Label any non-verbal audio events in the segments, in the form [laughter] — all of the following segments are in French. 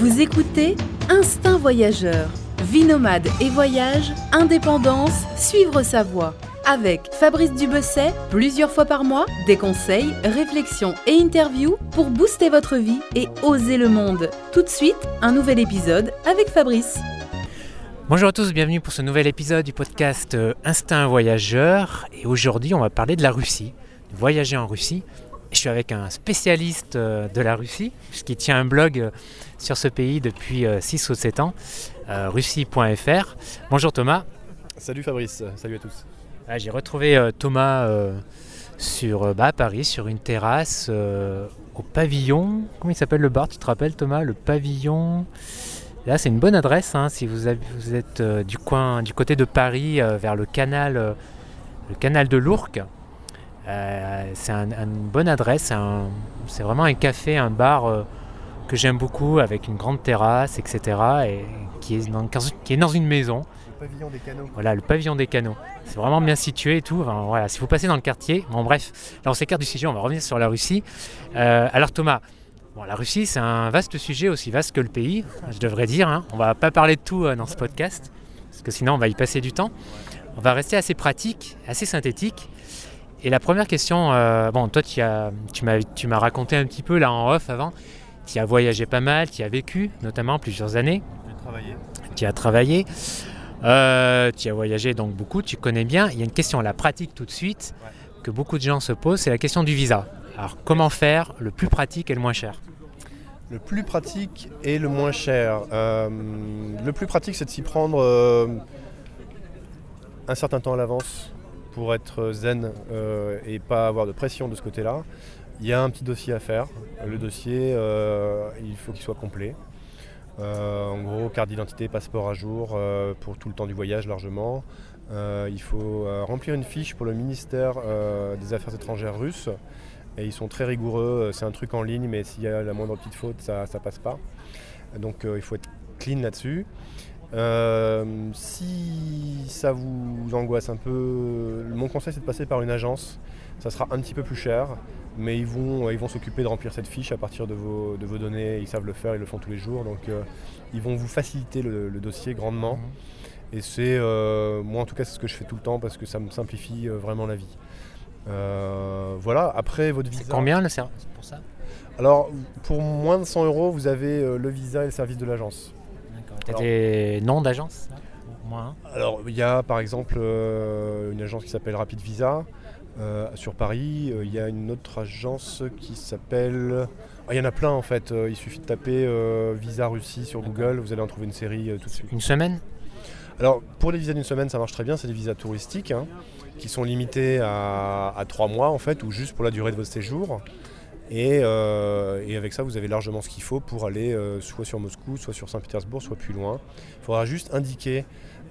Vous écoutez Instinct Voyageur. Vie nomade et voyage, indépendance, suivre sa voie. Avec Fabrice Dubesset, plusieurs fois par mois, des conseils, réflexions et interviews pour booster votre vie et oser le monde. Tout de suite, un nouvel épisode avec Fabrice. Bonjour à tous, bienvenue pour ce nouvel épisode du podcast euh, Instinct Voyageur. Et aujourd'hui, on va parler de la Russie, voyager en Russie. Je suis avec un spécialiste euh, de la Russie, puisqu'il tient un blog euh, sur ce pays depuis 6 ou 7 ans, russie.fr. Bonjour Thomas. Salut Fabrice, salut à tous. Ah, j'ai retrouvé Thomas sur bah, Paris, sur une terrasse au pavillon. Comment il s'appelle le bar Tu te rappelles Thomas Le pavillon? Là, c'est une bonne adresse hein, si vous, êtes du coin, du côté de Paris, vers le canal, le canal de l'Ourcq. Euh, c'est une bonne adresse, c'est vraiment un café, un bar euh, que j'aime beaucoup avec une grande terrasse, etc. Et qui est dans, qui est dans une maison. Le pavillon des canaux. Voilà, le pavillon des canaux. C'est vraiment bien situé et tout. voilà, si vous passez dans le quartier, bon bref, là on s'écarte du sujet, on va revenir sur la Russie. Euh, alors Thomas, bon, la Russie c'est un vaste sujet, aussi vaste que le pays, je devrais dire. Hein. On va pas parler de tout dans ce podcast, parce que sinon on va y passer du temps. On va rester assez pratique, assez synthétique. Et la première question, euh, bon, toi, tu, as, tu, m'as, tu m'as raconté un petit peu là en off avant. Tu as voyagé pas mal, tu as vécu notamment plusieurs années. J'ai travaillé. Tu as travaillé. Euh, tu as voyagé donc beaucoup, tu connais bien. Il y a une question, la pratique tout de suite, que beaucoup de gens se posent, c'est la question du visa. Alors, comment faire le plus pratique et le moins cher? Le plus pratique et le moins cher. Euh, le plus pratique, c'est de s'y prendre un certain temps à l'avance pour être zen euh, et pas avoir de pression de ce côté-là, il y a un petit dossier à faire. Le dossier, euh, il faut qu'il soit complet. Euh, en gros, carte d'identité, passeport à jour pour tout le temps du voyage largement. il faut remplir une fiche pour le ministère des Affaires étrangères russe. Et ils sont très rigoureux. C'est un truc en ligne, mais s'il y a la moindre petite faute, ça ne passe pas. Donc il faut être clean là-dessus. Euh, si ça vous angoisse un peu, mon conseil c'est de passer par une agence. Ça sera un petit peu plus cher, mais ils vont, ils vont s'occuper de remplir cette fiche à partir de vos, de vos données. Ils savent le faire, ils le font tous les jours. Donc euh, ils vont vous faciliter le, dossier grandement. Mhm. Et c'est, euh, moi en tout cas, c'est ce que je fais tout le temps parce que ça me simplifie vraiment la vie. voilà, après votre visa. Combien le service pour ça? Alors, pour moins de 100 euros, vous avez le visa et le service de l'agence. Tu as des noms d'agences Alors, il y a par exemple euh, une agence qui s'appelle Rapid Visa euh, sur Paris. Euh, il y a une autre agence qui s'appelle. Ah, il y en a plein en fait. il suffit de taper Visa Russie sur Google. Vous allez en trouver une série tout de suite. Une semaine alors pour les visas d'une semaine ça marche très bien, c'est des visas touristiques hein, qui sont limités à, à, 3 mois en fait ou juste pour la durée de votre séjour. Euh, et, avec ça, vous avez largement ce qu'il faut pour aller euh, soit sur Moscou, soit sur Saint-Pétersbourg, soit plus loin. Il faudra juste indiquer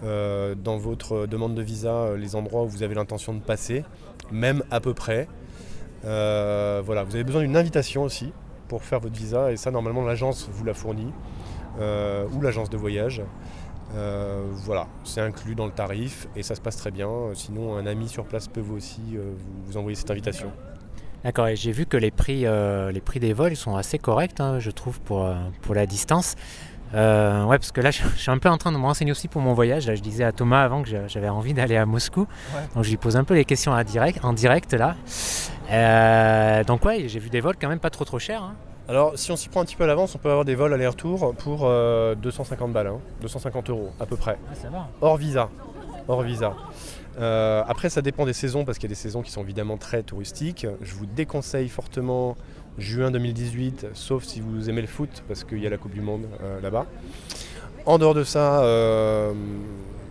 euh, dans votre demande de visa les endroits où vous avez l'intention de passer, même à peu près. voilà, vous avez besoin d'une invitation aussi pour faire votre visa, et ça, normalement, l'agence vous la fournit, ou l'agence de voyage. voilà, c'est inclus dans le tarif et ça se passe très bien. Sinon, un ami sur place peut vous aussi vous envoyer cette invitation. D'accord, et j'ai vu que les prix, euh, les prix des vols sont assez corrects, hein, je trouve, pour, euh, pour la distance. Euh, ouais, parce que là, [laughs] je, suis un peu en train de me renseigner aussi pour mon voyage. Là, je disais à Thomas avant que j'avais envie d'aller à Moscou. Donc, je lui pose un peu les questions à direct, en direct là. donc, ouais, j'ai vu des vols quand même pas trop trop chers. Hein. Alors, si on s'y prend un petit peu à l'avance, on peut avoir des vols aller-retour pour 250 balles, 250 hein. euros à peu près. Ah, ça va. Hors visa. Hors visa. Euh, après, ça dépend des saisons parce qu'il y a des saisons qui sont évidemment très touristiques. Je vous déconseille fortement juin 2018, sauf si vous aimez le foot parce qu'il y a la Coupe du Monde euh, là-bas. En dehors de ça, euh,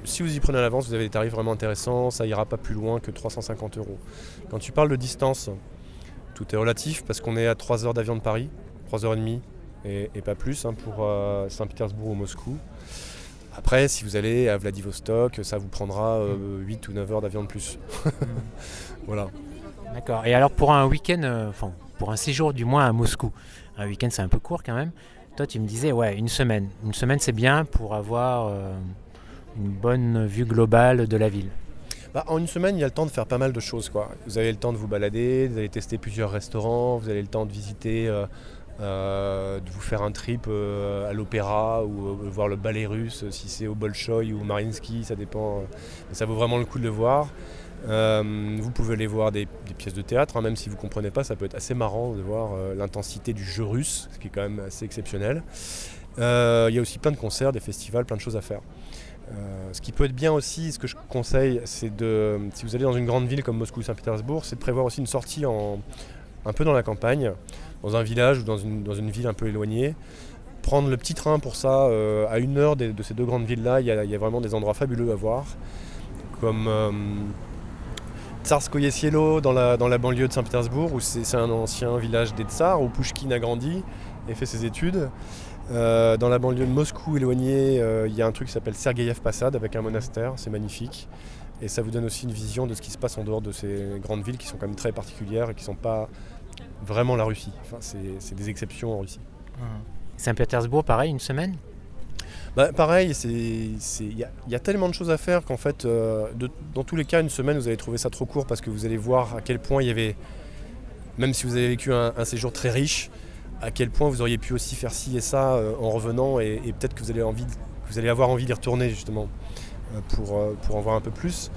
si vous y prenez à l'avance, vous avez des tarifs vraiment intéressants. Ça ira pas plus loin que 350 euros. Quand tu parles de distance, tout est relatif parce qu'on est à 3 heures d'avion de Paris, 3 heures et demie et, pas plus hein, pour Saint-Pétersbourg ou Moscou. Après, si vous allez à Vladivostok, ça vous prendra 8 euh, ou 9 heures d'avion de plus. [laughs] voilà. D'accord. Et alors pour un week-end, euh, enfin pour un séjour du moins à Moscou, un week-end c'est un peu court quand même. Toi tu me disais ouais une semaine. Une semaine c'est bien pour avoir euh, une bonne vue globale de la ville. Bah, en une semaine, il y a le temps de faire pas mal de choses. Quoi. Vous avez le temps de vous balader, vous allez tester plusieurs restaurants, vous avez le temps de visiter de vous faire un trip à l'opéra ou voir le ballet russe si c'est au Bolchoï ou au Marinsky, ça dépend. ça vaut vraiment le coup de le voir. vous pouvez aller voir des, pièces de théâtre, hein, même si vous ne comprenez pas, ça peut être assez marrant de voir l'intensité du jeu russe, ce qui est quand même assez exceptionnel. Il y a aussi plein de concerts, des festivals, plein de choses à faire. Euh, ce qui peut être bien aussi, ce que je conseille, c'est de, si vous allez dans une grande ville comme Moscou ou Saint-Pétersbourg, c'est de prévoir aussi une sortie un peu dans la campagne, dans un village ou dans une, dans une ville un peu éloignée. Prendre le petit train pour ça, euh, à une heure de, ces deux grandes villes-là, il y, a vraiment des endroits fabuleux à voir, comme euh, Tsarskoye Sielo dans la, dans la banlieue de Saint-Pétersbourg, où c'est un ancien village des Tsars, où Pushkin a grandi et fait ses études. Euh, dans la banlieue de Moscou éloignée, euh, il y a un truc qui s'appelle Sergeyev Passad avec un monastère, c'est magnifique. Et ça vous donne aussi une vision de ce qui se passe en dehors de ces grandes villes qui sont quand même très particulières et qui ne sont pas vraiment la Russie. Enfin, c'est des exceptions en Russie. Mmh. Saint-Pétersbourg, pareil, une semaine? Bah, Pareil, il y, a tellement de choses à faire qu'en fait, euh, dans tous les cas, une semaine, vous allez trouver ça trop court parce que vous allez voir à quel point il y avait, même si vous avez vécu un séjour très riche, à quel point vous auriez pu aussi faire ci et ça euh, en revenant et, peut-être que vous allez, envie vous allez avoir envie d'y retourner justement euh, pour, pour en voir un peu plus.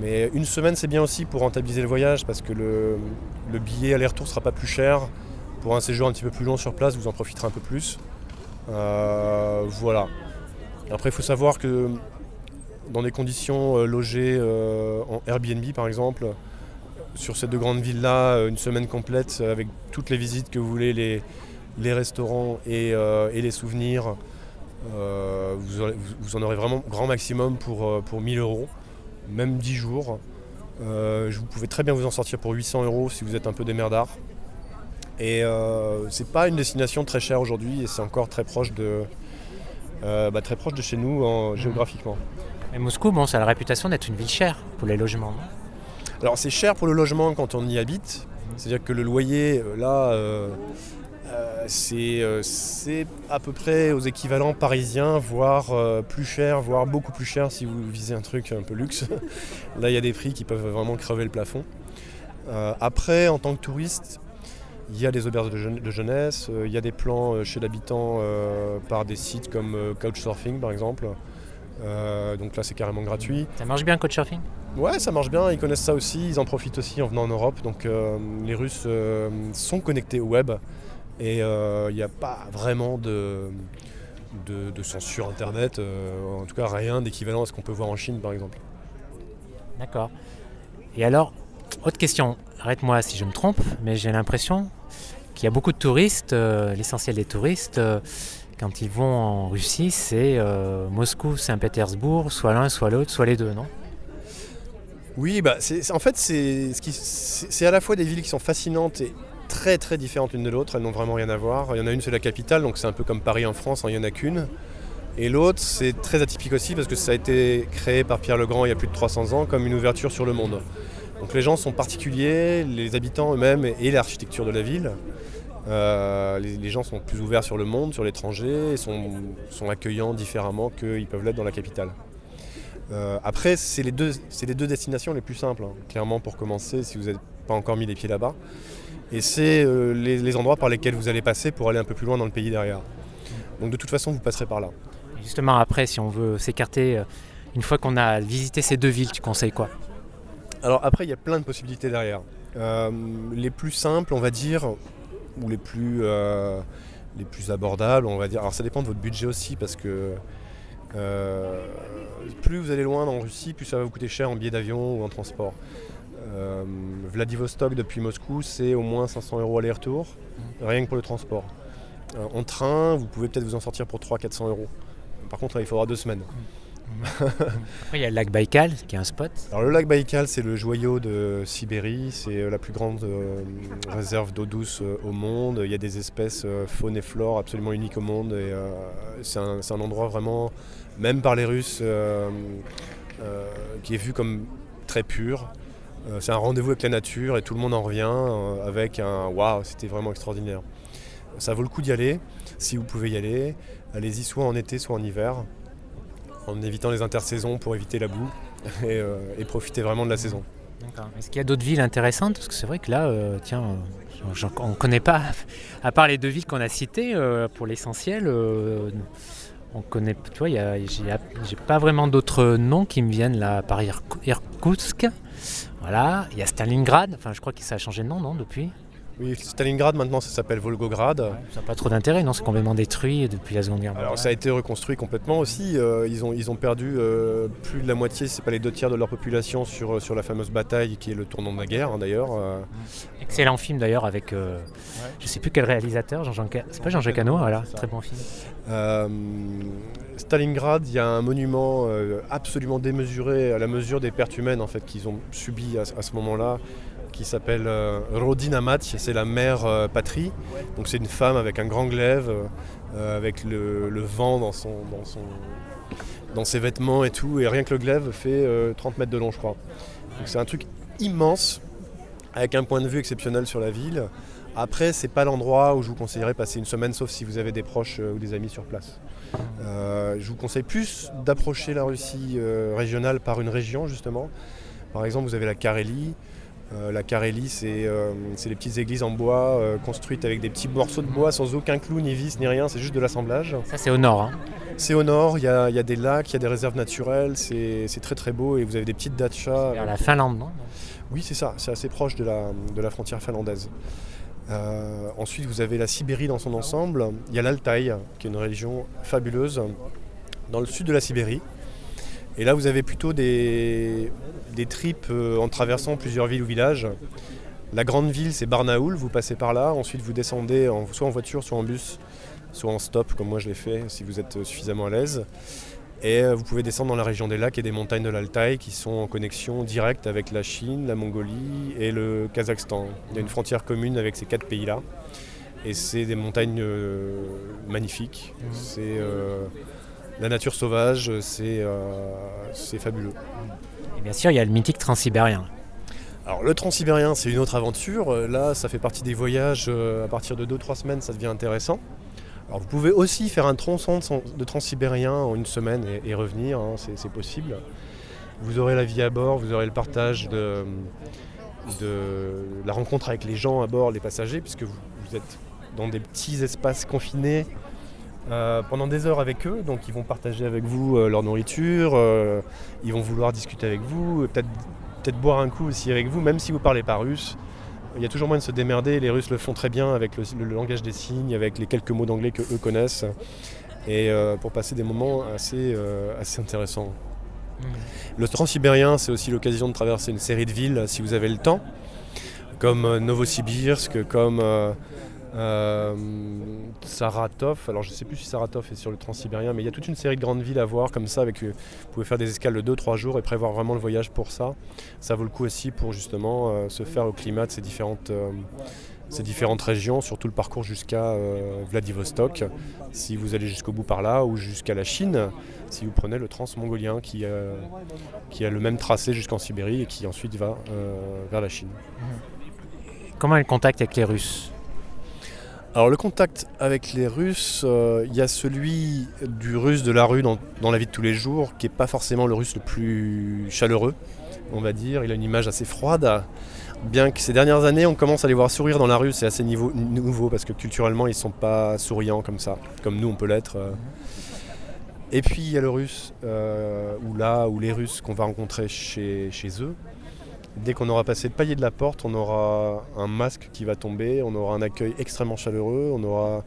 Mais une semaine c'est bien aussi pour rentabiliser le voyage parce que le, billet aller-retour sera pas plus cher. Pour un séjour un petit peu plus long sur place, vous en profiterez un peu plus. voilà. Après il faut savoir que dans des conditions logées en Airbnb par exemple, sur ces deux grandes villes-là euh, une semaine complète avec toutes les visites que vous voulez, les, restaurants et, euh, les souvenirs. Euh, vous, en aurez vraiment grand maximum pour, pour 1000 euros, même 10 jours. vous pouvez très bien vous en sortir pour 800 euros si vous êtes un peu démerdard. Et c'est pas une destination très chère aujourd'hui et c'est encore très proche de, bah, très proche de chez nous en, géographiquement. Et Moscou, bon, ça a la réputation d'être une ville chère pour les logements. Alors c'est cher pour le logement quand on y habite, c'est-à-dire que le loyer, euh, là, euh, euh, c'est à peu près aux équivalents parisiens, voire plus cher, voire beaucoup plus cher si vous visez un truc un peu luxe. [laughs] là, il y a des prix qui peuvent vraiment crever le plafond. après, en tant que touriste, il y a des auberges de, jeunesse, il y a des plans chez l'habitant par des sites comme Couchsurfing par exemple. donc là, c'est carrément gratuit. Ça marche bien Couchsurfing? Ouais, ça marche bien, ils connaissent ça aussi, ils en profitent aussi en venant en Europe. Donc euh, les Russes euh, sont connectés au web et euh, il n'y a pas vraiment de, de, censure Internet, en tout cas rien d'équivalent à ce qu'on peut voir en Chine par exemple. D'accord. Et alors, autre question, arrête-moi si je me trompe, mais j'ai l'impression qu'il y a beaucoup de touristes, l'essentiel des touristes, quand ils vont en Russie, c'est Moscou, Saint-Pétersbourg, soit l'un, soit l'autre, soit les deux, non? Oui, bah, en fait, c'est à la fois des villes qui sont fascinantes et très très différentes l'une de l'autre. Elles n'ont vraiment rien à voir. Il y en a une, c'est la capitale, donc c'est un peu comme Paris en France, hein, il n'y en a qu'une. Et l'autre, c'est très atypique aussi parce que ça a été créé par Pierre le Grand il y a plus de 300 ans comme une ouverture sur le monde. Donc les gens sont particuliers, les habitants eux-mêmes et l'architecture de la ville. Euh, les, gens sont plus ouverts sur le monde, sur l'étranger, sont, sont accueillants différemment qu'ils peuvent l'être dans la capitale. Euh, après, c'est les, deux, les deux destinations les plus simples, hein, clairement pour commencer, si vous n'avez pas encore mis les pieds là-bas. Et c'est euh, les, endroits par lesquels vous allez passer pour aller un peu plus loin dans le pays derrière. Donc de toute façon, vous passerez par là. Justement, après, si on veut s'écarter, euh, une fois qu'on a visité ces deux villes, tu conseilles quoi? Alors après, il y a plein de possibilités derrière. les plus simples, on va dire, ou les plus, les plus abordables, on va dire. Alors ça dépend de votre budget aussi, parce que euh, plus vous allez loin en Russie, plus ça va vous coûter cher en billet d'avion ou en transport. Euh, Vladivostok depuis Moscou, c'est au moins 500 euros aller-retour, rien que pour le transport. Euh, en train, vous pouvez peut-être vous en sortir pour 300-400 euros. Par contre, il faudra deux semaines. Après, il y a le lac Baïkal qui est un spot. Alors, le lac Baïkal, c'est le joyau de Sibérie. C'est la plus grande réserve d'eau douce au monde. Il y a des espèces faune et flore absolument uniques au monde. Et c'est un, un, endroit vraiment même par les Russes, euh, euh, qui est vu comme très pur. Euh, c'est un rendez-vous avec la nature et tout le monde en revient avec un waouh, c'était vraiment extraordinaire. Ça vaut le coup d'y aller, si vous pouvez y aller. Allez-y soit en été, soit en hiver, en évitant les intersaisons pour éviter la boue [laughs] et, profiter vraiment de la saison. Est-ce qu'il y a d'autres villes intéressantes? Parce que c'est vrai que là, euh, tiens, euh, on ne connaît pas, [laughs] à part les deux villes qu'on a citées, euh, pour l'essentiel, euh, on connaît, tu vois, j'ai pas vraiment d'autres noms qui me viennent là, par Irk- Irkoutsk. Voilà, il y a Stalingrad, enfin je crois que ça a changé de nom, non, depuis? Oui, Stalingrad maintenant ça s'appelle Volgograd. Ça n'a pas trop d'intérêt, non C'est complètement détruit depuis la Seconde Guerre mondiale. Alors ça a été reconstruit complètement aussi. euh, ils, ont, ils ont perdu euh, plus de la moitié, c'est pas les deux tiers de leur population sur, sur la fameuse bataille qui est le tournant de la guerre hein, d'ailleurs. euh. Excellent film d'ailleurs avec, euh, je sais plus quel réalisateur, Jean-Jean c'est pas Jean-Jacques Hano, voilà, très bon film. Euh, Stalingrad, il y a un monument euh, absolument démesuré à la mesure des pertes humaines en fait qu'ils ont subies à, à ce moment-là, qui s'appelle euh, Rodina Mati, c'est la mère euh, patrie. Donc c'est une femme avec un grand glaive, euh, avec le, vent dans, ses vêtements et tout, et rien que le glaive fait euh, 30 mètres de long, je crois. Donc c'est un truc immense, avec un point de vue exceptionnel sur la ville. Après, c'est pas l'endroit où je vous conseillerais passer une semaine, sauf si vous avez des proches ou des amis sur place. Je vous conseille plus d'approcher la Russie régionale par une région, justement. Par exemple, vous avez la Carélie. Euh, la Carélie, c'est euh, c'est des petites églises en bois euh, construites avec des petits morceaux de bois sans aucun clou, ni vis, ni rien. C'est juste de l'assemblage. Ça c'est au nord, hein. C'est au nord, il y, a il y a des lacs, il y a des réserves naturelles. C'est c'est très très beau et vous avez des petites dachas. vers la Finlande, non? Oui, c'est ça, c'est assez proche de la, de la frontière finlandaise. Ensuite, vous avez la Sibérie dans son ensemble. Il y a l'Altaï, qui est une région fabuleuse, dans le sud de la Sibérie. Et là, vous avez plutôt des, des trips euh, en traversant plusieurs villes ou villages. La grande ville, c'est Barnaoul, vous passez par là. Ensuite, vous descendez en- soit en voiture, soit en bus, soit en stop, comme moi je l'ai fait, si vous êtes suffisamment à l'aise. Et euh, vous pouvez descendre dans la région des lacs et des montagnes de l'Altaï qui sont en connexion directe avec la Chine, la Mongolie et le Kazakhstan. Il y a une frontière commune avec ces quatre pays-là. Et c'est des montagnes euh, magnifiques. C'est euh, la nature sauvage, c'est euh, c'est fabuleux. Et bien sûr, il y a le mythique transsibérien. Alors le transsibérien, c'est une autre aventure. Euh, Là, ça fait partie des voyages. euh, À partir de 2-3 semaines, ça devient intéressant. Alors vous pouvez aussi faire un tronçon de, transsibérien en une semaine et, et revenir, hein, c'est c'est possible. Vous aurez la vie à bord, vous aurez le partage de, de la rencontre avec les gens à bord, les passagers, puisque vous, vous êtes dans des petits espaces confinés euh, pendant des heures avec eux. Donc ils vont partager avec vous euh, leur nourriture, euh, ils vont vouloir discuter avec vous, peut-être peut-être boire un coup aussi avec vous, même si vous ne parlez pas russe. Il y a toujours moyen de se démerder, les Russes le font très bien avec le, le langage des signes, avec les quelques mots d'anglais que eux connaissent, et pour passer des moments assez, assez intéressants. Le transsibérien, c'est aussi l'occasion de traverser une série de villes si vous avez le temps, comme Novosibirsk, comme euh, Saratov. Alors je ne sais plus si Saratov est sur le transsibérien, mais il y a toute une série de grandes villes à voir comme ça. Avec, euh, vous pouvez faire des escales de 2-3 jours et prévoir vraiment le voyage pour ça. Ça vaut le coup aussi pour justement euh, se faire au climat de ces différentes, régions, surtout le parcours jusqu'à Vladivostok, si vous allez jusqu'au bout par là, ou jusqu'à la Chine, si vous prenez le trans-mongolien qui, qui a le même tracé jusqu'en Sibérie et qui ensuite va vers la Chine. Comment est le contact avec les Russes? Alors le contact avec les Russes, euh, il y a celui du russe de la rue dans, la vie de tous les jours, qui n'est pas forcément le russe le plus chaleureux, on va dire. Il a une image assez froide. Bien que ces dernières années, on commence à les voir sourire dans la rue, c'est assez nouveau parce que culturellement, ils ne sont pas souriants comme ça, comme nous on peut l'être. Et puis il y a le russe, euh, ou là, ou les Russes qu'on va rencontrer chez eux. Dès qu'on aura passé le palier de la porte, on aura un masque qui va tomber, on aura un accueil extrêmement chaleureux, on aura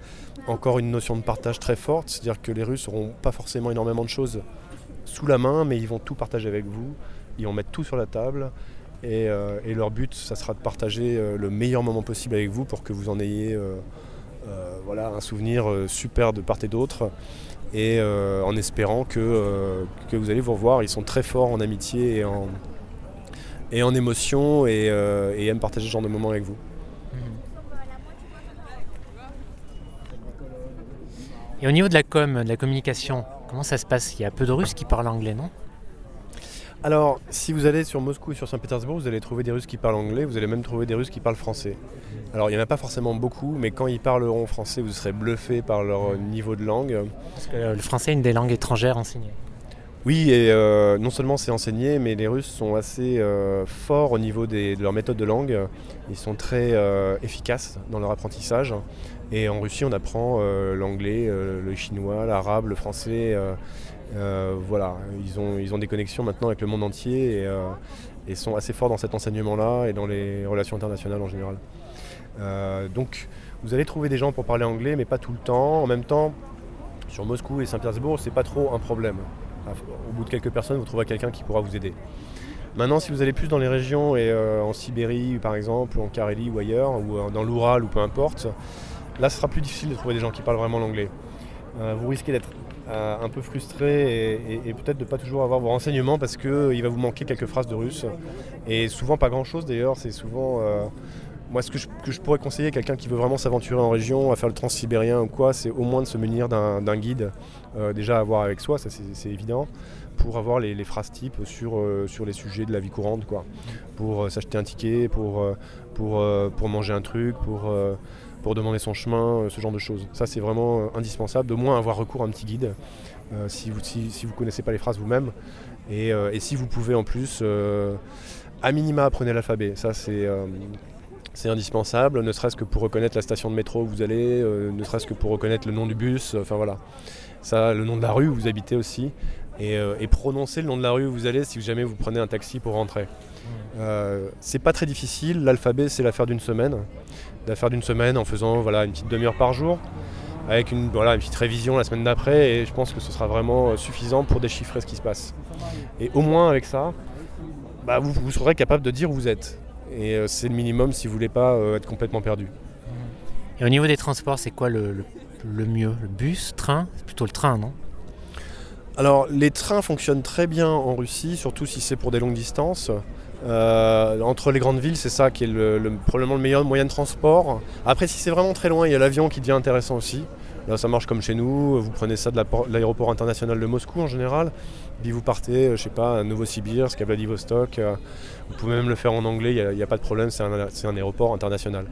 encore une notion de partage très forte, c'est-à-dire que les Russes n'auront pas forcément énormément de choses sous la main, mais ils vont tout partager avec vous, ils vont mettre tout sur la table, et, euh, leur but, ça sera de partager euh, le meilleur moment possible avec vous pour que vous en ayez euh, voilà, un souvenir super de part et d'autre, et en espérant que vous allez vous revoir, ils sont très forts en amitié et en, et en émotion et, euh, et aiment partager ce genre de moments avec vous. Et au niveau de la com, de la communication, comment ça se passe? Il y a peu de Russes qui parlent anglais, non? Alors, si vous allez sur Moscou et sur Saint-Pétersbourg, vous allez trouver des Russes qui parlent anglais, vous allez même trouver des Russes qui parlent français. Alors, il n'y en a pas forcément beaucoup, mais quand ils parleront français, vous serez bluffé par leur niveau de langue. Parce que le français est une des langues étrangères enseignées. Oui, et non seulement c'est enseigné, mais les Russes sont assez forts au niveau de leur méthode de langue. Ils sont très efficaces dans leur apprentissage. Et en Russie, on apprend l'anglais, le chinois, l'arabe, le français. voilà, ils ont, des connexions maintenant avec le monde entier et, et sont assez forts dans cet enseignement-là et dans les relations internationales en général. Euh, donc vous allez trouver des gens pour parler anglais, mais pas tout le temps. En même temps, sur Moscou et Saint-Pétersbourg, c'est pas trop un problème. Au bout de quelques personnes, vous trouverez quelqu'un qui pourra vous aider. Maintenant, si vous allez plus dans les régions et euh, en Sibérie par exemple, ou en Carélie ou ailleurs, ou euh, dans l'Oural ou peu importe, là ce sera plus difficile de trouver des gens qui parlent vraiment l'anglais. vous risquez d'être un peu frustré et, peut-être de ne pas toujours avoir vos renseignements parce qu'il va vous manquer quelques phrases de russe. Et souvent pas grand-chose d'ailleurs, c'est souvent... Euh, moi, ce que je, pourrais conseiller à quelqu'un qui veut vraiment s'aventurer en région, à faire le transsibérien ou quoi, c'est au moins de se munir d'un guide, euh, déjà à avoir avec soi, ça c'est évident, pour avoir les, phrases types sur, euh, sur les sujets de la vie courante, quoi. Pour s'acheter un ticket, pour, pour, pour manger un truc, pour pour demander son chemin, euh, ce genre de choses. Ça, c'est vraiment euh, indispensable, de moins avoir recours à un petit guide euh, si vous ne connaissez pas les phrases vous-même. Et, si vous pouvez en plus, à minima, apprenez l'alphabet. Ça, c'est c'est indispensable, ne serait-ce que pour reconnaître la station de métro où vous allez, ne serait-ce que pour reconnaître le nom du bus, enfin voilà. Ça, le nom de la rue où vous habitez aussi, et, prononcer le nom de la rue où vous allez si jamais vous prenez un taxi pour rentrer. c'est pas très difficile, l'alphabet c'est l'affaire d'une semaine d'affaire d'une semaine en faisant voilà, une petite demi-heure par jour, avec une, voilà, une petite révision la semaine d'après, et je pense que ce sera vraiment euh, suffisant pour déchiffrer ce qui se passe. Et au moins avec ça, bah, vous, vous serez capable de dire où vous êtes. Et euh, c'est le minimum si vous voulez pas euh, être complètement perdu. Et au niveau des transports, c'est quoi le, le, mieux? Le bus, train? C'est plutôt le train, non? Alors les trains fonctionnent très bien en Russie, surtout si c'est pour des longues distances. Euh, entre les grandes villes, c'est ça qui est le, probablement le meilleur moyen de transport. Après, si c'est vraiment très loin, il y a l'avion qui devient intéressant aussi. Là, ça marche comme chez nous. Vous prenez ça de l'aéroport international de Moscou en général. Puis vous partez, euh, je sais pas, à Novosibirsk, à Vladivostok. Euh, vous pouvez même le faire en anglais, il n'y a, pas de problème, c'est un, aéroport international.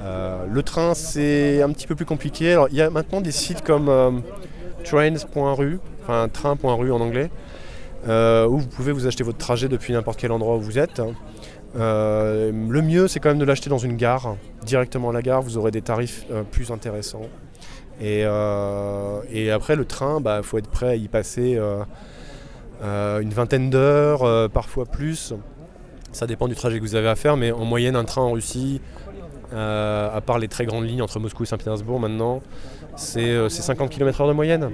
le train, c'est un petit peu plus compliqué. Alors, il y a maintenant des sites comme trains.ru, enfin train.ru en anglais, euh, où vous pouvez vous acheter votre trajet depuis n'importe quel endroit où vous êtes. Euh, le mieux, c'est quand même de l'acheter dans une gare, directement à la gare, vous aurez des tarifs euh, plus intéressants. Et, après, le train, il bah, faut être prêt à y passer une vingtaine d'heures, parfois plus. Ça dépend du trajet que vous avez à faire, mais en moyenne, un train en Russie, à part les très grandes lignes entre Moscou et Saint-Pétersbourg maintenant, c'est 50 km/h de moyenne.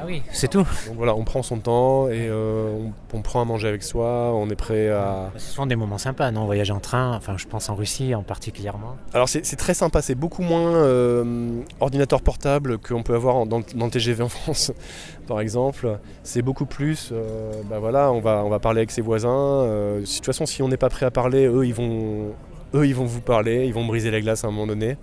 Ah oui, c'est tout. Donc voilà, on prend son temps et euh, on, prend à manger avec soi, on est prêt à... Ce sont des moments sympas, non Voyager en train, enfin je pense en Russie en particulièrement. Alors c'est très sympa, c'est beaucoup moins euh, ordinateur portable qu'on peut avoir dans, le TGV en [laughs] France, par exemple. C'est beaucoup plus, euh, bah voilà, on va, on va parler avec ses voisins. de toute façon, si on n'est pas prêt à parler, eux ils, vont, eux, ils vont vous parler, ils vont briser la glace à un moment donné.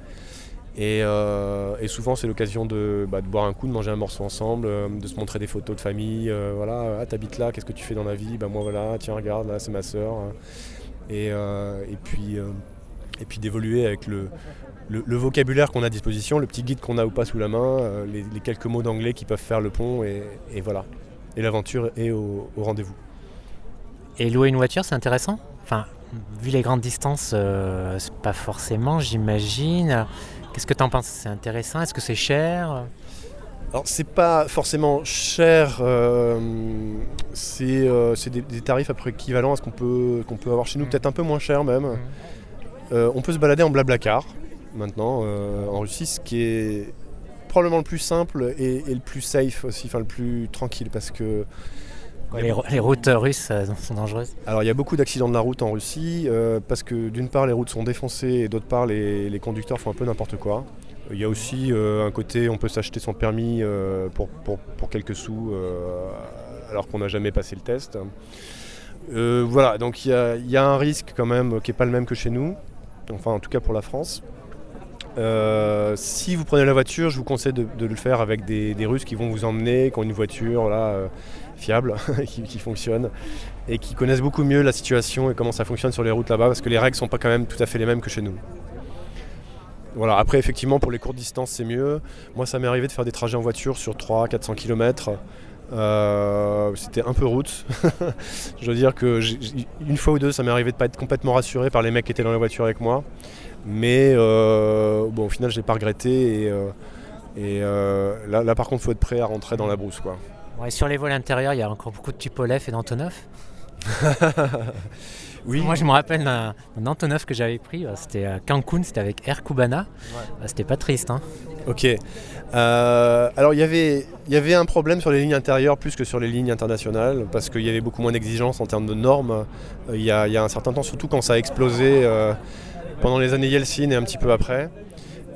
Euh, et, souvent, c'est l'occasion bah, de, boire un coup, de manger un morceau ensemble, euh, de se montrer des photos de famille. Euh, voilà, ah, t'habites là, qu'est-ce que tu fais dans la vie? Bah, moi, voilà, tiens, regarde, là, c'est ma soeur. Et, puis, puis d'évoluer avec le, vocabulaire qu'on a à disposition, le petit guide qu'on a ou pas sous la main, les, quelques mots d'anglais qui peuvent faire le pont, et, voilà. Et l'aventure est au, au rendez-vous. Et louer une voiture, c'est intéressant? Enfin, vu les grandes distances, c'est pas forcément, j'imagine. Qu'est-ce que tu en penses? C'est intéressant? Est-ce que c'est cher? Alors c'est pas forcément cher, euh, c'est euh, des, tarifs peu équivalents à ce qu'on peut, qu'on peut avoir chez nous, mm. peut-être un peu moins cher même. Mm. Euh, on peut se balader en blablacar maintenant en Russie, ce qui est probablement le plus simple et, et, le plus safe aussi, enfin le plus tranquille parce que les, routes russes euh, sont dangereuses Alors il y a beaucoup d'accidents de la route en Russie euh, parce que d'une part les routes sont défoncées et d'autre part les, conducteurs font un peu n'importe quoi. Il y a aussi euh, un côté, on peut s'acheter son permis pour, quelques sous alors qu'on n'a jamais passé le test. voilà, donc il y, a, un risque quand même qui n'est pas le même que chez nous, enfin en tout cas pour la France. Si vous prenez la voiture, je vous conseille de, le faire avec des, Russes qui vont vous emmener, qui ont une voiture là, fiables, [laughs] qui, fonctionnent et qui connaissent beaucoup mieux la situation et comment ça fonctionne sur les routes là-bas parce que les règles sont pas quand même tout à fait les mêmes que chez nous. Voilà, après effectivement pour les courtes distances c'est mieux. Moi ça m'est arrivé de faire des trajets en voiture sur 300-400 km Euh, C'était un peu route. [laughs] je veux dire que une fois ou deux, ça m'est arrivé de pas être complètement rassuré par les mecs qui étaient dans la voiture avec moi. Mais euh, bon, au final, je l'ai pas regretté. Et, euh, et, euh, là, là, par contre, faut être prêt à rentrer dans la brousse. Quoi. Ouais, sur les vols intérieurs, il y a encore beaucoup de Tupolev et d'Antonov. [laughs] Oui, Moi, je me rappelle d'un Antonov que j'avais pris. C'était à Cancun, c'était avec Air Cubana. Euh, C'était pas triste. Hein. Ok. Euh, alors il y avait- il y avait un problème sur les lignes intérieures plus que sur les lignes internationales parce qu'il y avait beaucoup moins d'exigences en termes de normes. Il y, a, il y a un certain temps, surtout quand ça a explosé euh, pendant les années Yeltsin et un petit peu après.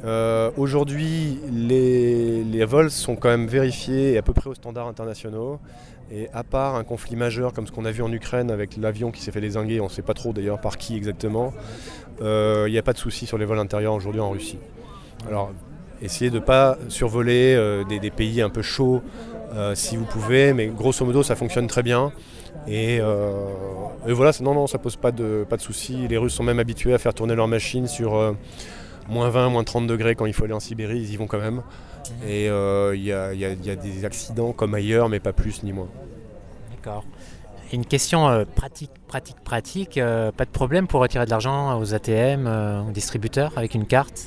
Euh, Aujourd'hui, les, les vols sont quand même vérifiés et à peu près aux standards internationaux. Et à part un conflit majeur comme ce qu'on a vu en Ukraine avec l'avion qui s'est fait désinguer, on ne sait pas trop d'ailleurs par qui exactement, euh, il n'y a pas de souci sur les vols intérieurs aujourd'hui en Russie. Alors, essayez de ne pas survoler euh, des, des pays un peu chauds euh, si vous pouvez, mais grosso modo ça fonctionne très bien. Et, euh, et voilà, non, non, ça pose pas de, pas de soucis. Les Russes sont même habitués à faire tourner leur machine sur euh, moins 20, moins 30 degrés quand il faut aller en Sibérie, ils y vont quand même. Et euh, il y, a, il y a- il y a des accidents comme ailleurs, mais pas plus ni moins. D'accord. Une question euh, pratique, pratique, pratique. euh, pas de problème pour retirer de l'argent aux ATM, euh, aux distributeurs avec une carte?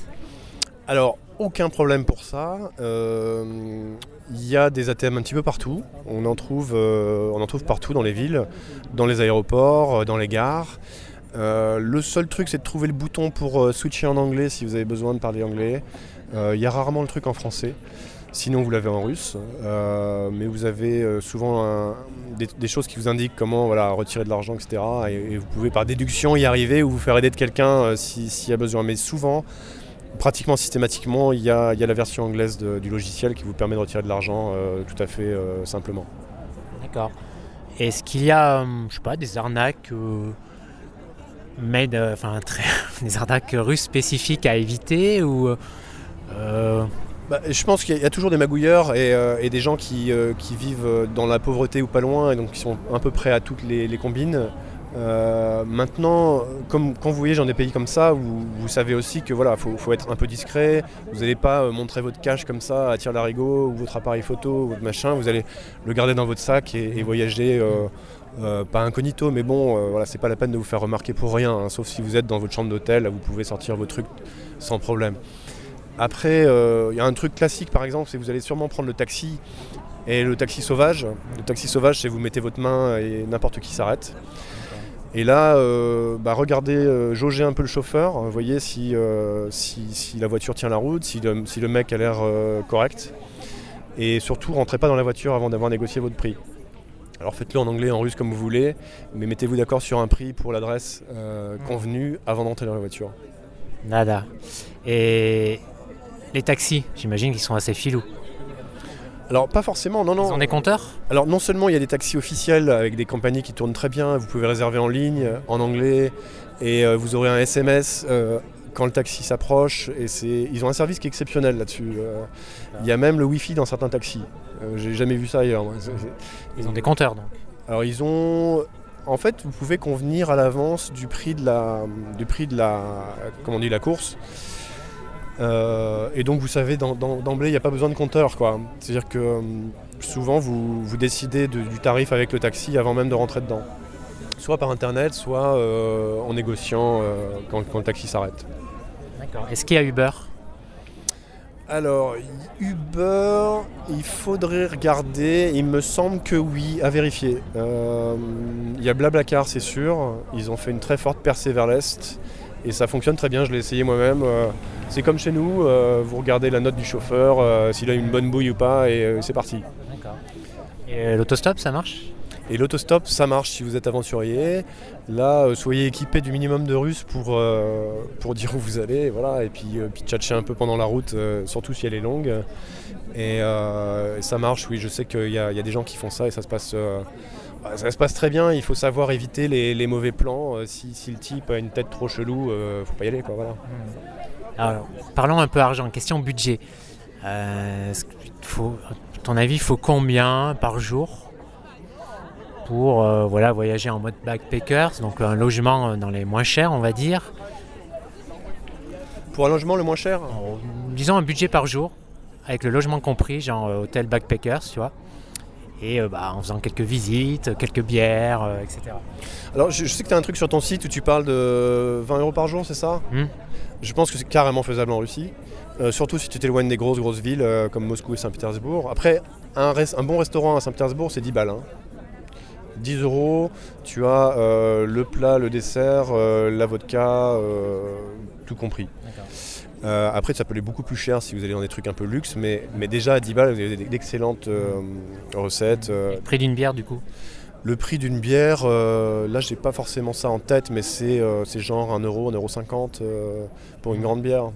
Alors, aucun problème pour ça. Euh, Il y a des ATM un petit peu partout. On en trouve, euh, on en trouve partout dans les villes, dans les aéroports, euh, dans les gares. Euh, le seul truc, c'est de trouver le bouton pour euh, switcher en anglais si vous avez besoin de parler anglais. Euh, Il y a rarement le truc en français. Sinon, vous l'avez en russe. Euh, mais vous avez euh, souvent des, choses qui vous indiquent comment voilà, retirer de l'argent, etc. Et, vous pouvez par déduction y arriver ou vous faire aider de quelqu'un euh, si- s'il y a besoin. Mais souvent, pratiquement systématiquement, il y a, il y a la version anglaise de- du logiciel qui vous permet de retirer de l'argent euh, tout à fait euh, simplement. D'accord. Est-ce qu'il y a, euh, je sais pas, des arnaques made, enfin [laughs] des arnaques russes spécifiques à éviter ou Bah, je pense qu'il y a toujours des magouilleurs et, euh, et des gens qui, euh, qui vivent dans la pauvreté ou pas loin et donc qui sont à peu près à toutes les, les combines. Euh, maintenant, quand vous voyez dans des pays comme ça, vous, savez aussi que voilà, faut, faut être un peu discret. Vous n'allez pas euh, montrer votre cash comme ça à tir larigot ou votre appareil photo ou votre machin. Vous allez le garder dans votre sac et, voyager. euh, pas incognito, mais bon, voilà, c'est pas la peine de vous faire remarquer pour rien, hein, sauf si vous êtes dans votre chambre d'hôtel, là vous pouvez sortir vos trucs sans problème. Après, il y a un truc classique par exemple, c'est que vous allez sûrement prendre le taxi et le taxi sauvage. Le taxi sauvage, c'est vous mettez votre main et n'importe qui s'arrête. Et là, euh, bah, regardez, euh, jaugez un peu le chauffeur, euh, voyez si, euh, si, si la voiture tient la route, si le, si le mec a l'air correct. Et surtout, rentrez pas dans la voiture avant d'avoir négocié votre prix. Alors faites-le en anglais, en russe comme vous voulez, mais mettez-vous d'accord sur un prix pour l'adresse convenue avant d'entrer dans la voiture. nada Et les taxis, j'imagine qu'ils sont assez filous. Alors pas forcément, non, Ils non. ont des compteurs? Alors non seulement il y a des taxis officiels avec des compagnies qui tournent très bien, vous pouvez réserver en ligne, en anglais, et euh, vous aurez un SMS euh, quand le taxi s'approche, et c'est, ils ont un service qui est exceptionnel là-dessus. Euh, Il y a même le Wi-Fi dans certains taxis. J'ai jamais vu ça ailleurs. moi. Ils ont des compteurs donc. Alors ils ont... En fait, vous pouvez convenir à l'avance du prix de la, du prix de la, comment on dit, la course. Euh, et donc vous savez d'em- d'em- d'emblée, il n'y a pas besoin de compteur. quoi. C'est-à-dire que euh, souvent vous, vous décidez de- du tarif avec le taxi avant même de rentrer dedans. Soit par internet, soit euh, en négociant euh, quand, quand le taxi s'arrête. D'accord. Est-ce qu'il y a Uber? Alors, Uber, il faudrait regarder. Il me semble que oui, à vérifier. Euh, Il y a Blablacar, c'est sûr. Ils ont fait une très forte percée vers l'est. Et ça fonctionne très bien, je l'ai essayé moi-même. Euh, C'est comme chez nous, euh, vous regardez la note du chauffeur, euh, s'il a une bonne bouille ou pas, et c'est parti. D'accord. Et l'autostop, ça marche? Et l'autostop, ça marche si vous êtes aventurier. Là, euh, soyez équipé du minimum de russe pour, euh, pour dire où vous allez, voilà, et puis, euh, puis tchatcher un peu pendant la route, surtout si elle est longue. Et, et ça marche, oui, je sais qu'il y, a il y a des gens qui font ça et ça se passe, ça se passe très bien. Il faut savoir éviter les, les mauvais plans. Euh, si, si le type a une tête trop chelou, euh, faut pas y aller, quoi, voilà. Alors, parlons un peu argent. Question budget. Euh, faut, à ton avis, il faut combien par jour pour euh, voilà, voyager en mode backpackers, donc un logement dans les moins chers, on va dire? Pour un logement le moins cher, disons un budget par jour, avec le logement compris, genre hôtel backpackers, tu vois. Et bah, en faisant quelques visites, quelques bières, etc. Alors je, sais que tu as un truc sur ton site où tu parles de 20 euros par jour, c'est ça? Hmm. Je pense que c'est carrément faisable en Russie. Euh, surtout si tu t'éloignes des grosses grosses villes euh, comme Moscou et Saint-Pétersbourg. Après, un, res- un bon restaurant à Saint-Pétersbourg, c'est 10 balles. hein. 10 euros, tu as euh, le plat, le dessert, euh, la vodka, euh, tout compris. Euh, après, ça peut aller beaucoup plus cher si vous allez dans des trucs un peu luxe, mais, mais déjà à 10 balles, vous avez d'excellentes euh, recettes. euh. Prix d'une bière du coup? Le prix d'une bière, euh, là, j'ai pas forcément ça en tête, mais c'est genre 1 euro, 1 euro 50 pour une grande bière.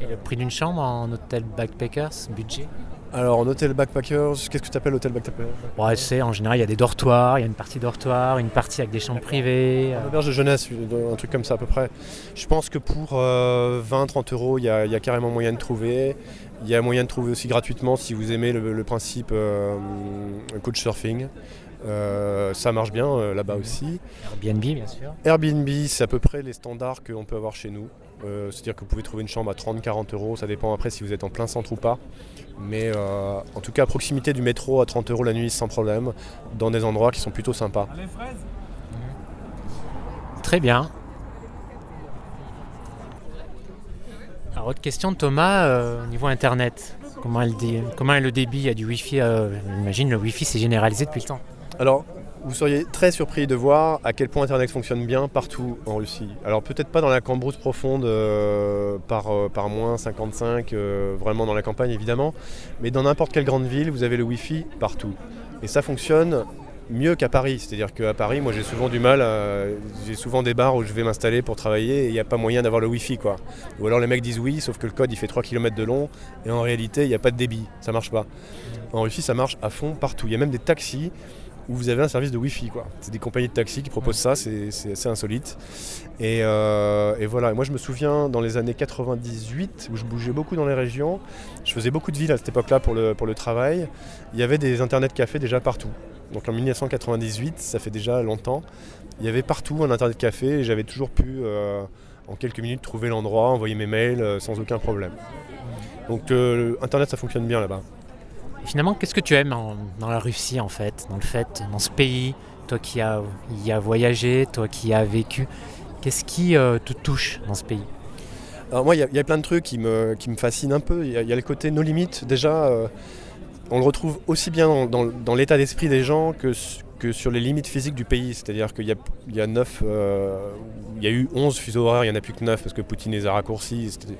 Et le prix d'une chambre en hôtel backpackers, budget? Alors, en hôtel backpackers, qu'est-ce que tu appelles hôtel backpackers? Ouais, sais, en général, il y a des dortoirs, il y a une partie dortoir, une partie avec des chambres privées. Une auberge de jeunesse, un truc comme ça à peu près. Je pense que pour 20-30 euros, il y, a il y a carrément moyen de trouver. Il y a moyen de trouver aussi gratuitement si vous aimez le, le principe euh, couchsurfing. Euh, ça marche bien euh, là-bas aussi. Airbnb, bien sûr. Airbnb, c'est à peu près les standards qu'on peut avoir chez nous. Euh, C'est-à-dire que vous pouvez trouver une chambre à 30-40 euros, ça dépend après si vous êtes en plein centre ou pas. Mais euh, en tout cas, à proximité du métro, à 30 euros la nuit sans problème, dans des endroits qui sont plutôt sympas. Très bien. Alors, autre question, Thomas, euh, au niveau Internet. Comment est, le dé- comment est le débit Il y a du Wi-Fi. euh, J'imagine le Wi-Fi c'est généralisé depuis le temps. Alors, vous seriez très surpris de voir à quel point Internet fonctionne bien partout en Russie. Alors peut-être pas dans la cambrousse profonde euh, par, euh, par moins 55, euh, vraiment dans la campagne évidemment, mais dans n'importe quelle grande ville, vous avez le Wi-Fi partout. Et ça fonctionne mieux qu'à Paris. C'est-à-dire qu'à Paris, moi j'ai souvent du mal, j'ai souvent des bars où je vais m'installer pour travailler et il n'y a pas moyen d'avoir le Wi-Fi quoi. Ou alors les mecs disent oui, sauf que le code il fait 3 km de long et en réalité il n'y a pas de débit, ça marche pas. En Russie ça marche à fond partout. Il y a même des taxis où vous avez un service de Wi-Fi. quoi. C'est des compagnies de taxi qui proposent ça, c'est c'est assez insolite. Et, euh, et voilà, Et moi je me souviens dans les années 98 où je bougeais beaucoup dans les régions, je faisais beaucoup de villes à cette époque-là pour le, pour le travail, il y avait des internet cafés déjà partout. Donc en 1998, ça fait déjà longtemps, il y avait partout un internet café et j'avais toujours pu euh, en quelques minutes trouver l'endroit, envoyer mes mails euh, sans aucun problème. Donc internet ça fonctionne bien là-bas. Finalement, qu'est-ce que tu aimes dans la Russie en fait, dans le fait, dans ce pays, toi qui as y as voyagé, toi qui as vécu, qu'est-ce qui euh, te touche dans ce pays? Alors moi, il y, a- a plein de trucs qui me, qui me fascinent un peu. Il y, a- a le côté no limites. Déjà, euh, on le retrouve aussi bien dans, dans- l'état d'esprit des gens que, sur les limites physiques du pays. C'est-à-dire qu'il y a, il y a euh, il y a eu 11 fuseaux horaires, il n'y en a plus que 9 parce que Poutine les a raccourcis. C'était,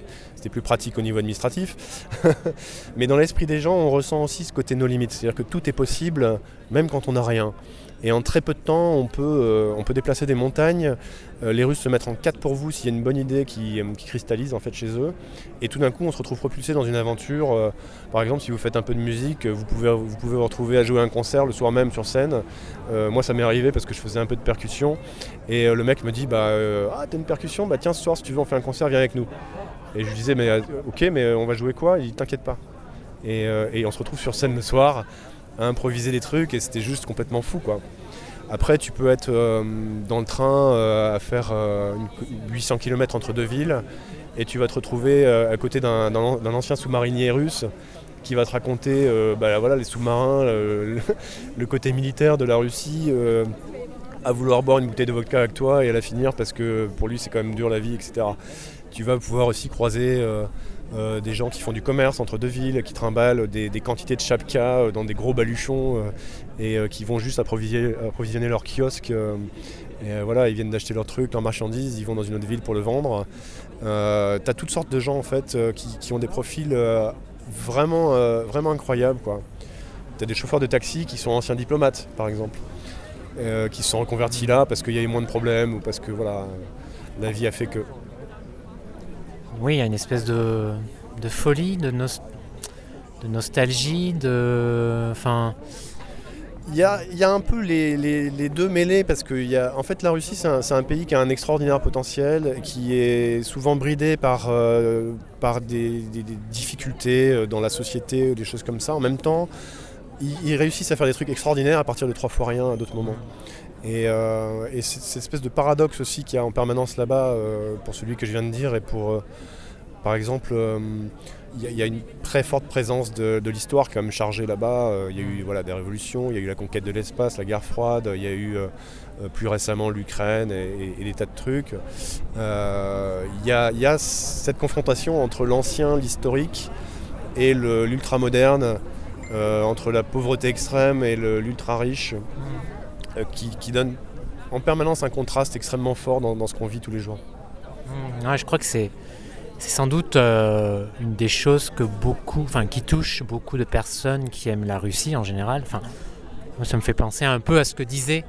plus pratique au niveau administratif. [laughs] Mais dans l'esprit des gens, on ressent aussi ce côté no limites. C'est-à-dire que tout est possible, même quand on n'a rien. Et en très peu de temps, on peut, euh, on peut déplacer des montagnes. Euh, les Russes se mettent en quatre pour vous s'il y a une bonne idée qui, euh, qui cristallise en fait chez eux. Et tout d'un coup, on se retrouve propulsé dans une aventure. Euh, par exemple, si vous faites un peu de musique, vous pouvez, vous pouvez vous retrouver à jouer un concert le soir même sur scène. Moi, ça m'est arrivé parce que je faisais un peu de percussion. Et le mec me dit bah, Ah, t'as une percussion? Bah, tiens, ce soir, si tu veux, on fait un concert, viens avec nous. Et je lui disais Mais ok, mais on va jouer quoi? Il T'inquiète pas. Et, et on se retrouve sur scène le soir à improviser des trucs et c'était juste complètement fou quoi. Après, tu peux être euh, dans le train euh, à faire euh, une- 800 km entre deux villes et tu vas te retrouver euh, à côté d'un ancien sous-marinier russe qui va te raconter euh, bah, voilà, les sous-marins, [laughs] le, côté militaire de la Russie, euh, à vouloir boire une bouteille de vodka avec toi et à la finir parce que pour lui c'est quand même dur la vie, etc. Tu vas pouvoir aussi croiser euh, euh, des gens qui font du commerce entre deux villes, qui trimballent des, quantités de chapka euh, dans des gros baluchons euh, et qui vont juste approvisionner, leur kiosque. voilà, ils viennent d'acheter leurs trucs, leurs marchandises, ils vont dans une autre ville pour le vendre. T'as toutes sortes de gens en fait qui, ont des profils vraiment, vraiment incroyables. T'as des chauffeurs de taxi qui sont anciens diplomates, par exemple, qui se sont reconvertis là parce qu'il y a eu moins de problèmes ou parce que voilà, la vie a fait que. Oui, il y a une espèce de, folie, de, nos- de nostalgie, de. Enfin. Il y a, un peu les, deux mêlés parce que en fait la Russie c'est un, pays qui a un extraordinaire potentiel, qui est souvent bridé par, euh, des difficultés euh, dans la société ou des choses comme ça. En même temps, ils, ils réussissent à faire des trucs extraordinaires à partir de trois fois rien à d'autres moments. Et, euh, et cette espèce de paradoxe aussi qu'il y a en permanence là-bas euh, pour celui que je viens de dire et pour, euh, Par exemple, il y, a une très forte présence de, l'histoire quand même chargée là-bas. Il y a eu voilà, des révolutions, il y a eu la conquête de l'espace, la guerre froide, il y a eu plus récemment l'Ukraine et, des tas de trucs. Il y, a cette confrontation entre l'ancien, l'historique et l'ultra-moderne, entre la pauvreté extrême et l'ultra riche, qui, donne en permanence un contraste extrêmement fort dans, ce qu'on vit tous les jours. Mmh, je crois que c'est c'est sans doute euh, une des choses que beaucoup, enfin qui touche beaucoup de personnes qui aiment la Russie en général. Enfin, ça me fait penser un peu à ce que disait,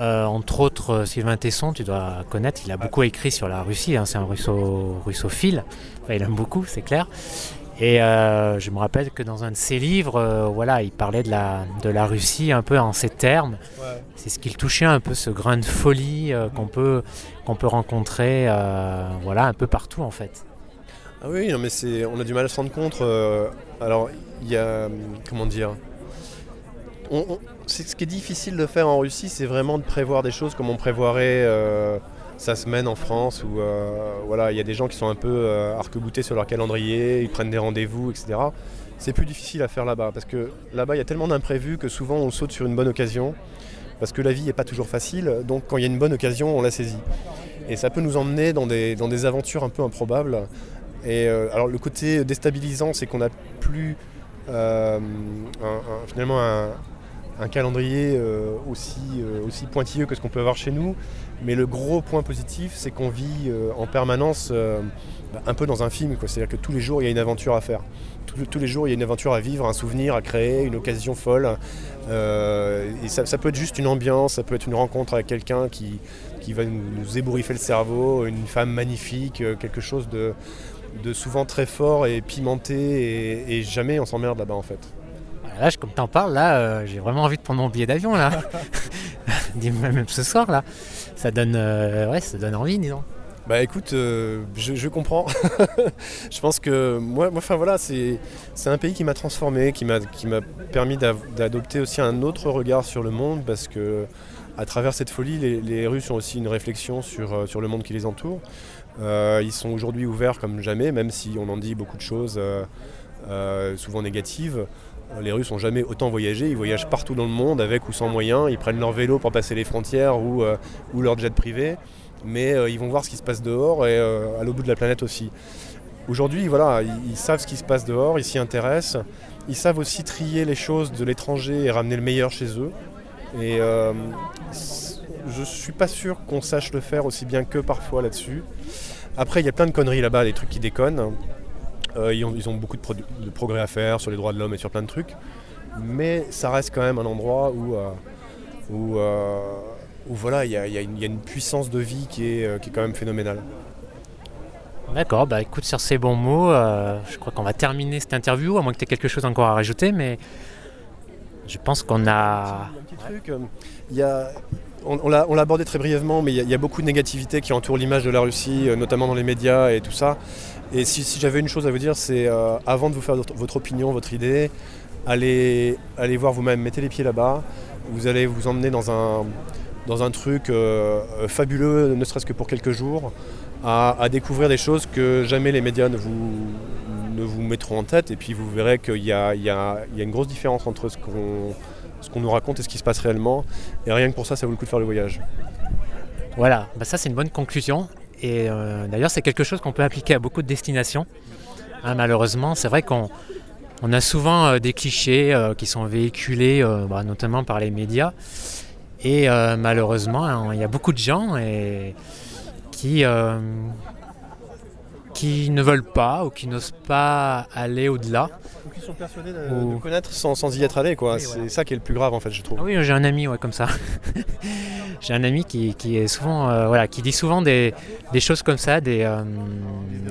euh, entre autres, euh, Sylvain Tesson. Tu dois connaître. Il a beaucoup écrit sur la Russie. Hein, c'est un russo, russophile. il aime beaucoup, c'est clair. Et euh, je me rappelle que dans un de ses livres, euh, voilà, il parlait de la, de la Russie un peu en ces termes. C'est ce qui le touchait un peu, ce grain de folie euh, qu'on peut, qu'on peut rencontrer voilà, un peu partout en fait. Ah oui, non, mais c'est, on a du mal à se rendre compte. alors, il y a. Comment dire c'est, Ce qui est difficile de faire en Russie, c'est vraiment de prévoir des choses comme on prévoirait sa semaine en France où euh, voilà, il y a des gens qui sont un peu euh, arc-boutés sur leur calendrier, ils prennent des rendez-vous, etc. C'est plus difficile à faire là-bas parce que là-bas il y a tellement d'imprévus que souvent on saute sur une bonne occasion parce que la vie n'est pas toujours facile, donc quand il y a une bonne occasion, on la saisit. Et ça peut nous emmener dans des, dans des aventures un peu improbables. Et euh, alors le côté déstabilisant, c'est qu'on n'a plus finalement un, un calendrier aussi, aussi pointilleux que ce qu'on peut avoir chez nous. Mais le gros point positif, c'est qu'on vit euh, en permanence euh, bah, un peu dans un film. C'est-à-dire que tous les jours, il y a une aventure à faire. Tous, les jours, il y a une aventure à vivre, un souvenir à créer, une occasion folle. Euh, et ça, peut être juste une ambiance, ça peut être une rencontre avec quelqu'un qui, va nous, ébouriffer le cerveau, une femme magnifique, quelque chose de, de souvent très fort et pimenté. Et, jamais on s'emmerde là-bas en fait. Là, comme tu en parles, là, j'ai vraiment envie de prendre mon billet d'avion là. [laughs] [laughs] Même ce soir là ça donne, euh, ouais, ça donne envie, disons. Bah écoute, euh, je, comprends. [laughs] je pense que moi, enfin voilà, c'est un pays qui m'a transformé, qui m'a permis d'adopter aussi un autre regard sur le monde parce que à travers cette folie, les, Russes ont aussi une réflexion sur, euh, sur le monde qui les entoure. ils sont aujourd'hui ouverts comme jamais, même si on en dit beaucoup de choses souvent négatives. Les Russes n'ont jamais autant voyagé, ils voyagent partout dans le monde avec ou sans moyens, ils prennent leur vélo pour passer les frontières ou, euh, leur jet privé, mais euh, ils vont voir ce qui se passe dehors et euh, à l'autre bout de la planète aussi. Aujourd'hui, voilà, ils, savent ce qui se passe dehors, ils s'y intéressent, ils savent aussi trier les choses de l'étranger et ramener le meilleur chez eux. Et je ne suis pas sûr qu'on sache le faire aussi bien que parfois là-dessus. Après, il y a plein de conneries là-bas, des trucs qui déconnent. Euh, ils, ont, beaucoup de, progrès à faire sur les droits de l'homme et sur plein de trucs. Mais ça reste quand même un endroit où, euh, euh, voilà, il y, a une puissance de vie qui est, qui est quand même phénoménale. D'accord, bah écoute, sur ces bons mots, je crois qu'on va terminer cette interview, à moins que tu aies quelque chose encore à rajouter, mais je pense qu'on a. Un petit truc, il y a, on, l'a abordé très brièvement, mais il y, a beaucoup de négativité qui entoure l'image de la Russie, notamment dans les médias et tout ça. Et si, j'avais une chose à vous dire, c'est euh, avant de vous faire votre, opinion, votre idée, allez, allez voir vous-même, mettez les pieds là-bas. Vous allez vous emmener dans un, truc euh, fabuleux, ne serait-ce que pour quelques jours, à, découvrir des choses que jamais les médias ne vous, mettront en tête. Et puis vous verrez qu'il y a, une grosse différence entre ce qu'on ce qu'on nous raconte et ce qui se passe réellement. Et rien que pour ça, ça vaut le coup de faire le voyage. Voilà, bah ça c'est une bonne conclusion. Et euh, d'ailleurs, c'est quelque chose qu'on peut appliquer à beaucoup de destinations. Hein, malheureusement, c'est vrai qu'on a souvent euh, des clichés euh, qui sont véhiculés, bah, notamment par les médias. Et malheureusement, hein, il y a beaucoup de gens qui, qui ne veulent pas ou qui n'osent pas aller au-delà. Qui sont persuadés de, connaître sans, y être allé. quoi. c'est ça qui est le plus grave en fait, je trouve. Ah oui, j'ai un ami ouais, comme ça. [laughs] j'ai un ami qui, est souvent, euh, voilà, qui dit souvent des, choses comme ça, euh,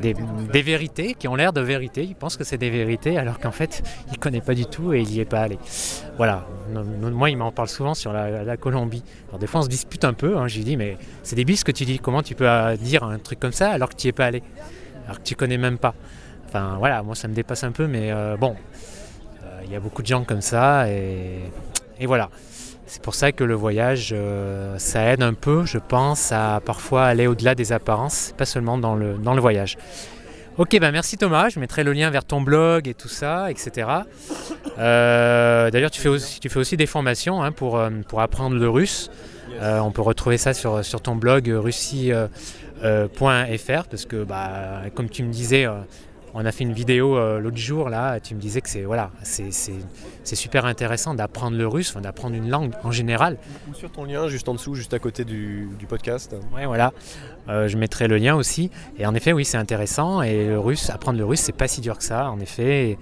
des, des, vérités qui ont l'air de vérité. Il pense que c'est des vérités alors qu'en fait, il ne connaît pas du tout et il n'y est pas allé. Voilà. Moi, il m'en parle souvent sur la, Colombie. Alors des fois, on se dispute un peu. Hein. J'ai dit, mais c'est débile ce que tu dis. Comment tu peux euh, dire un truc comme ça alors que tu n'y es pas allé? Alors que tu connais même pas? Enfin, voilà, moi, ça me dépasse un peu, mais bon. Il y a beaucoup de gens comme ça et, et voilà. C'est pour ça que le voyage, euh, ça aide un peu, je pense, à parfois aller au-delà des apparences, pas seulement dans le, dans le voyage. Ok, ben merci Thomas, je mettrai le lien vers ton blog et tout ça, etc. Euh, D'ailleurs, tu, fais aussi- tu fais aussi des formations hein, pour, euh, pour apprendre le russe. Euh, on peut retrouver ça sur, sur ton blog euh, russie.fr parce que, bah, comme tu me disais, euh, on a fait une vidéo euh, l'autre jour là, tu me disais que c'est voilà, c'est- c'est c'est super intéressant d'apprendre le russe, enfin, d'apprendre une langue en général. Ou sur ton lien, juste en dessous, juste à côté du, du podcast. Ouais, voilà. Euh, je mettrai le lien aussi. Et en effet, oui, c'est intéressant. Et le russe, apprendre le russe, c'est pas si dur que ça, en effet.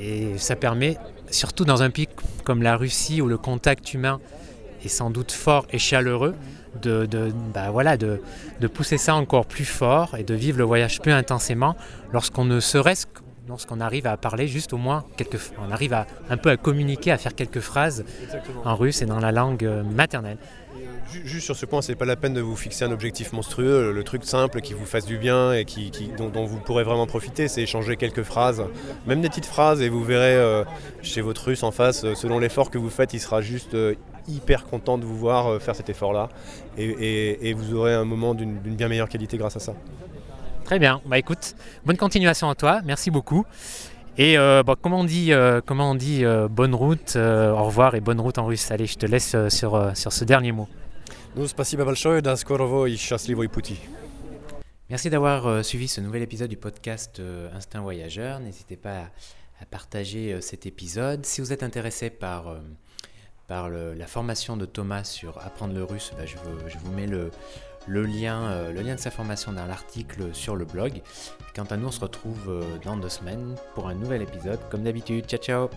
Et, et ça permet, surtout dans un pays comme la Russie, où le contact humain est sans doute fort et chaleureux, de, de, bah voilà, de, de pousser ça encore plus fort et de vivre le voyage plus intensément lorsqu'on ne serait-ce lorsqu'on arrive à parler juste au moins quelques on arrive à un peu à communiquer à faire quelques phrases Exactement. en russe et dans la langue euh, maternelle Ju- Juste sur ce point, c'est pas la peine de vous fixer un objectif monstrueux. Le truc simple qui vous fasse du bien et qui, qui- dont, dont vous pourrez vraiment profiter, c'est échanger quelques phrases, même des petites phrases, et vous verrez euh, chez votre russe en face, euh, selon l'effort que vous faites, il sera juste euh, hyper content de vous voir euh, faire cet effort-là. Et, vous aurez un moment d'une bien meilleure qualité grâce à ça. Très bien. Bah écoute, bonne continuation à toi. Merci beaucoup. Et euh, bah, comment on dit, euh, comment on dit euh, bonne route, au revoir et bonne route en russe? Allez, je te laisse sur, sur ce dernier mot. Merci d'avoir suivi ce nouvel épisode du podcast Instinct Voyageur. N'hésitez pas à partager cet épisode. Si vous êtes intéressé par par la formation de Thomas sur apprendre le russe, bah, je, vous, mets le, le lien, euh, le lien de sa formation dans l'article sur le blog. Quant à nous, on se retrouve euh, dans deux semaines pour un nouvel épisode, comme d'habitude. Ciao, ciao